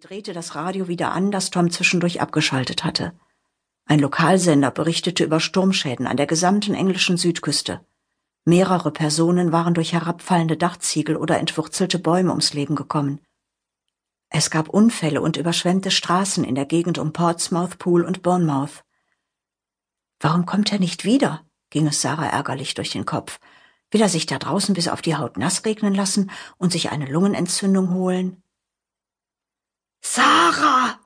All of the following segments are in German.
drehte das Radio wieder an, das Tom zwischendurch abgeschaltet hatte. Ein Lokalsender berichtete über Sturmschäden an der gesamten englischen Südküste. Mehrere Personen waren durch herabfallende Dachziegel oder entwurzelte Bäume ums Leben gekommen. Es gab Unfälle und überschwemmte Straßen in der Gegend um Portsmouth, Pool und Bournemouth. Warum kommt er nicht wieder? ging es Sarah ärgerlich durch den Kopf. Will er sich da draußen bis auf die Haut nass regnen lassen und sich eine Lungenentzündung holen? Sarah!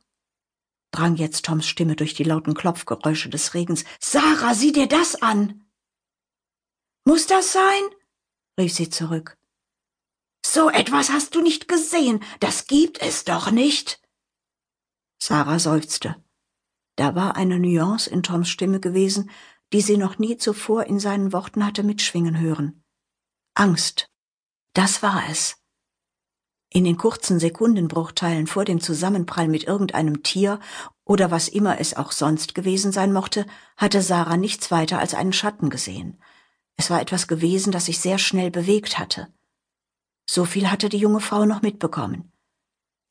drang jetzt Toms Stimme durch die lauten Klopfgeräusche des Regens. Sarah, sieh dir das an! Muss das sein? rief sie zurück. So etwas hast du nicht gesehen. Das gibt es doch nicht. Sarah seufzte. Da war eine Nuance in Toms Stimme gewesen, die sie noch nie zuvor in seinen Worten hatte mitschwingen hören. Angst. Das war es. In den kurzen Sekundenbruchteilen vor dem Zusammenprall mit irgendeinem Tier oder was immer es auch sonst gewesen sein mochte, hatte Sarah nichts weiter als einen Schatten gesehen. Es war etwas gewesen, das sich sehr schnell bewegt hatte. So viel hatte die junge Frau noch mitbekommen.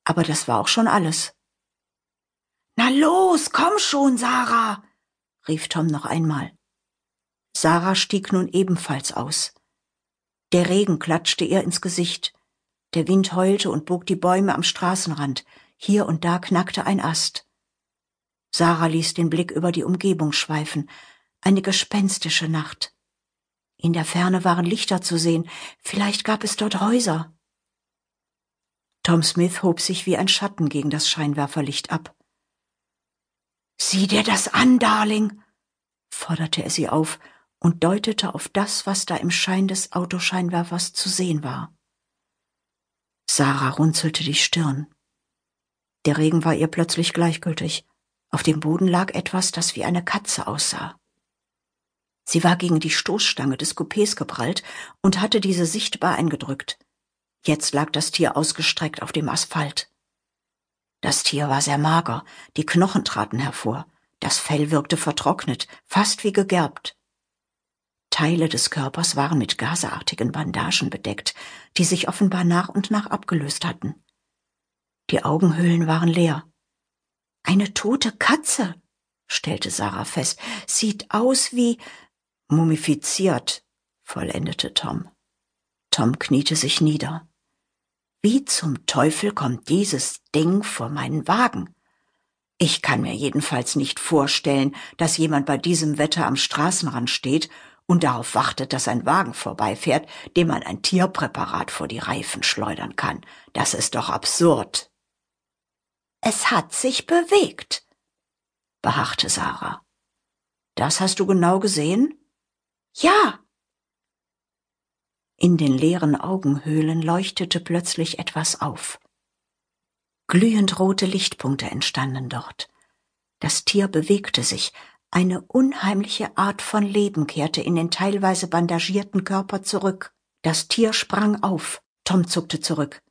Aber das war auch schon alles. Na los, komm schon, Sarah, rief Tom noch einmal. Sarah stieg nun ebenfalls aus. Der Regen klatschte ihr ins Gesicht. Der Wind heulte und bog die Bäume am Straßenrand. Hier und da knackte ein Ast. Sarah ließ den Blick über die Umgebung schweifen. Eine gespenstische Nacht. In der Ferne waren Lichter zu sehen. Vielleicht gab es dort Häuser. Tom Smith hob sich wie ein Schatten gegen das Scheinwerferlicht ab. Sieh dir das an, Darling, forderte er sie auf und deutete auf das, was da im Schein des Autoscheinwerfers zu sehen war. Sarah runzelte die Stirn. Der Regen war ihr plötzlich gleichgültig. Auf dem Boden lag etwas, das wie eine Katze aussah. Sie war gegen die Stoßstange des Coupés geprallt und hatte diese sichtbar eingedrückt. Jetzt lag das Tier ausgestreckt auf dem Asphalt. Das Tier war sehr mager, die Knochen traten hervor, das Fell wirkte vertrocknet, fast wie gegerbt. Teile des Körpers waren mit gaseartigen Bandagen bedeckt, die sich offenbar nach und nach abgelöst hatten. Die Augenhöhlen waren leer. Eine tote Katze, stellte Sarah fest, sieht aus wie mumifiziert, vollendete Tom. Tom kniete sich nieder. Wie zum Teufel kommt dieses Ding vor meinen Wagen? Ich kann mir jedenfalls nicht vorstellen, dass jemand bei diesem Wetter am Straßenrand steht und darauf wartet, dass ein Wagen vorbeifährt, dem man ein Tierpräparat vor die Reifen schleudern kann. Das ist doch absurd. Es hat sich bewegt, beharrte Sarah. Das hast du genau gesehen? Ja. In den leeren Augenhöhlen leuchtete plötzlich etwas auf. Glühend rote Lichtpunkte entstanden dort. Das Tier bewegte sich, eine unheimliche Art von Leben kehrte in den teilweise bandagierten Körper zurück. Das Tier sprang auf. Tom zuckte zurück.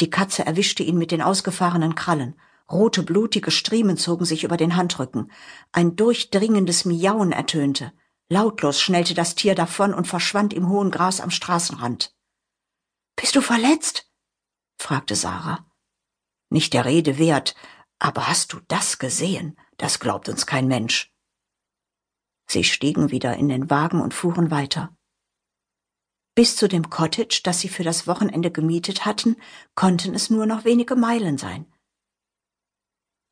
Die Katze erwischte ihn mit den ausgefahrenen Krallen. Rote, blutige Striemen zogen sich über den Handrücken. Ein durchdringendes Miauen ertönte. Lautlos schnellte das Tier davon und verschwand im hohen Gras am Straßenrand. Bist du verletzt? fragte Sarah. Nicht der Rede wert, aber hast du das gesehen? Das glaubt uns kein Mensch. Sie stiegen wieder in den Wagen und fuhren weiter. Bis zu dem Cottage, das sie für das Wochenende gemietet hatten, konnten es nur noch wenige Meilen sein.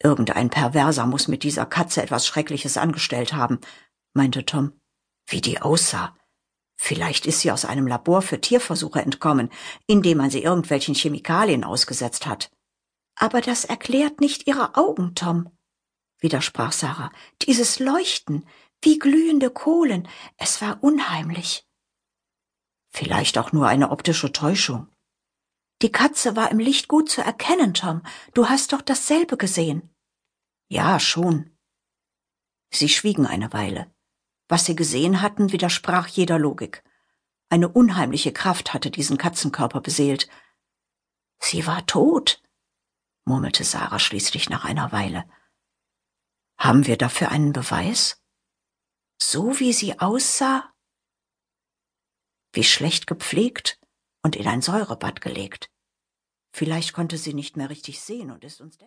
Irgendein Perverser muss mit dieser Katze etwas Schreckliches angestellt haben, meinte Tom. Wie die aussah. Vielleicht ist sie aus einem Labor für Tierversuche entkommen, indem man sie irgendwelchen Chemikalien ausgesetzt hat. Aber das erklärt nicht ihre Augen, Tom, widersprach Sarah. Dieses Leuchten, wie glühende Kohlen. Es war unheimlich. Vielleicht auch nur eine optische Täuschung. Die Katze war im Licht gut zu erkennen, Tom. Du hast doch dasselbe gesehen. Ja, schon. Sie schwiegen eine Weile. Was sie gesehen hatten, widersprach jeder Logik. Eine unheimliche Kraft hatte diesen Katzenkörper beseelt. Sie war tot, murmelte Sarah schließlich nach einer Weile. Haben wir dafür einen Beweis? So wie sie aussah? Wie schlecht gepflegt und in ein Säurebad gelegt. Vielleicht konnte sie nicht mehr richtig sehen und ist uns deshalb